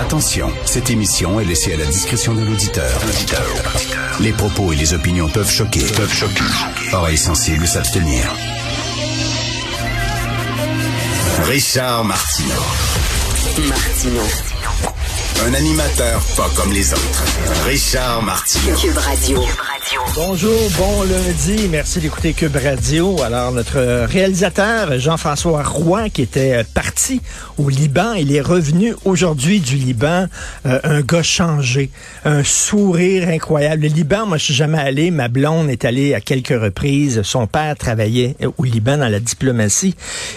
Attention, cette émission est laissée à la discrétion de l'auditeur. Les propos et les opinions peuvent choquer. Peuvent choquer. Oreilles sensibles s'abstenir. Richard Martineau. Martino. Un animateur pas comme les autres. Richard Martineau. Cube Radio. Bonjour, bon lundi. Merci d'écouter Cube Radio. Alors, notre réalisateur, Jean-François Roy, qui était parti au Liban, il est revenu aujourd'hui du Liban, euh, un gars changé, un sourire incroyable. Le Liban, moi, je suis jamais allé. Ma blonde est allée à quelques reprises. Son père travaillait au Liban dans la diplomatie.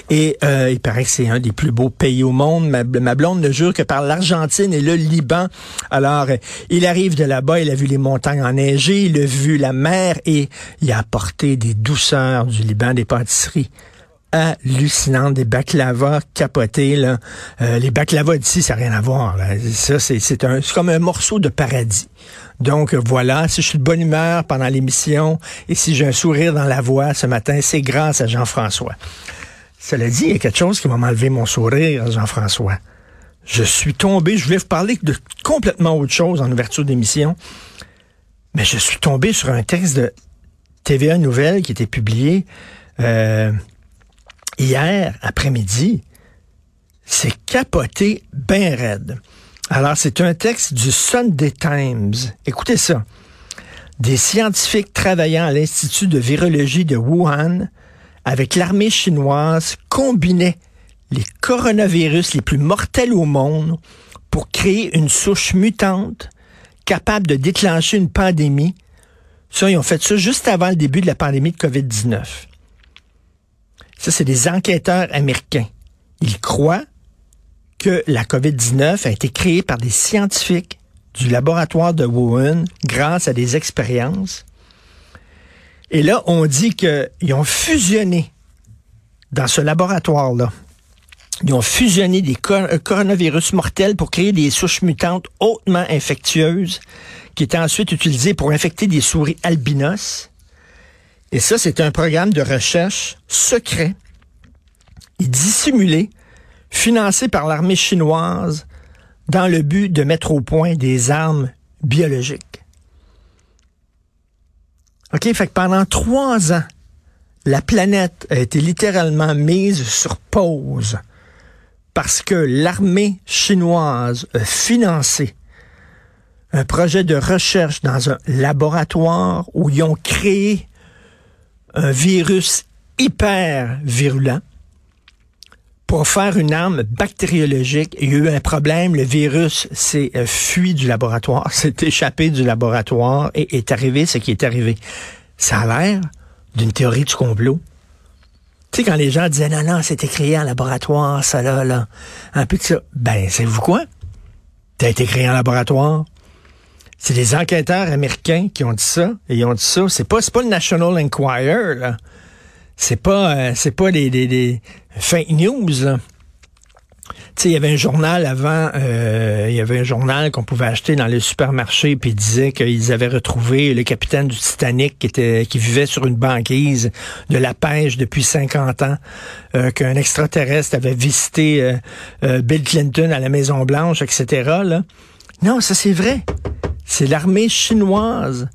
Et euh, il paraît que c'est un des plus beaux pays au monde. Ma, blonde ne jure que par l'Argentine et le Liban. Alors, il arrive de là-bas, il a vu les montagnes enneigées, il a vu la mer et il a apporté des douceurs du Liban, des pâtisseries hallucinantes, des baklavas capotés. Là. Euh, les baklavas d'ici, ça n'a rien à voir. C'est, comme un morceau de paradis. Donc voilà, si je suis de bonne humeur pendant l'émission et si j'ai un sourire dans la voix ce matin, c'est grâce à Jean-François. Cela dit, il y a quelque chose qui m'a enlevé mon sourire, Jean-François. Je suis tombé, je voulais vous parler de complètement autre chose en ouverture d'émission, mais je suis tombé sur un texte de TVA Nouvelle qui était publié euh, hier après-midi. C'est capoté bien raide. Alors, c'est un texte du Sunday Times. Écoutez ça. Des scientifiques travaillant à l'Institut de virologie de Wuhan avec l'armée chinoise combinaient les coronavirus les plus mortels au monde pour créer une souche mutante capable de déclencher une pandémie. Ça, ils ont fait ça juste avant le début de la pandémie de COVID-19. Ça, c'est des enquêteurs américains. Ils croient que la COVID-19 a été créée par des scientifiques du laboratoire de Wuhan grâce à des expériences. Et là, on dit qu'ils ont fusionné dans ce laboratoire-là ils ont fusionné des coronavirus mortels pour créer des souches mutantes hautement infectieuses qui étaient ensuite utilisées pour infecter des souris albinos. Et ça, c'est un programme de recherche secret et dissimulé, financé par l'armée chinoise dans le but de mettre au point des armes biologiques. OK, fait que pendant trois ans, la planète a été littéralement mise sur pause parce que l'armée chinoise a financé un projet de recherche dans un laboratoire où ils ont créé un virus hyper virulent pour faire une arme bactériologique. Il y a eu un problème, le virus s'est euh, fui du laboratoire, s'est échappé du laboratoire et est arrivé ce qui est arrivé. Ça a l'air d'une théorie du complot. Tu sais, quand les gens disaient, non, non, c'était créé en laboratoire, ça là, là. Un peu de ça. Ben, savez-vous quoi? A été créé en laboratoire. C'est des enquêteurs américains qui ont dit ça. Et ils ont dit ça. C'est pas, pas le National Enquirer, là. C'est pas, euh, c'est pas fake news. Sais, il y avait un journal avant, euh, il y avait un journal qu'on pouvait acheter dans les supermarchés, puis disait qu'ils avaient retrouvé le capitaine du Titanic qui était qui vivait sur une banquise de la pêche depuis 50 ans, euh, qu'un extraterrestre avait visité euh, Bill Clinton à la Maison Blanche, etc. Là. Non, ça c'est vrai. C'est l'armée chinoise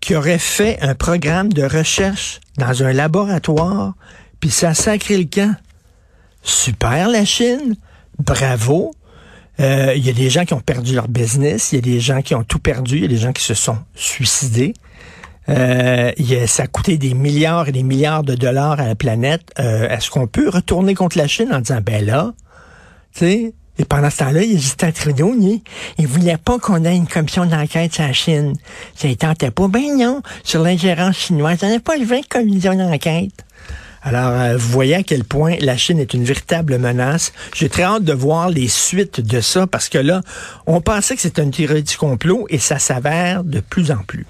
qui aurait fait un programme de recherche dans un laboratoire, puis ça a sacré le camp. Super la Chine. Bravo. Euh, il y a des gens qui ont perdu leur business, il y a des gens qui ont tout perdu, il y a des gens qui se sont suicidés. Euh, ça a coûté des milliards et des milliards de dollars à la planète. Euh, est-ce qu'on peut retourner contre la Chine en disant, ben là, tu sais, et pendant ce temps-là, y a Justin Trudeau, il, il voulait pas qu'on ait une commission d'enquête sur la Chine. Ça ne tentait pas. Ben non, sur l'ingérence chinoise, on n'a pas levé une commission d'enquête. Alors, euh, voyez à quel point la Chine est une véritable menace. J'ai très hâte de voir les suites de ça parce que là, on pensait que c'était une théorie du complot et ça s'avère de plus en plus.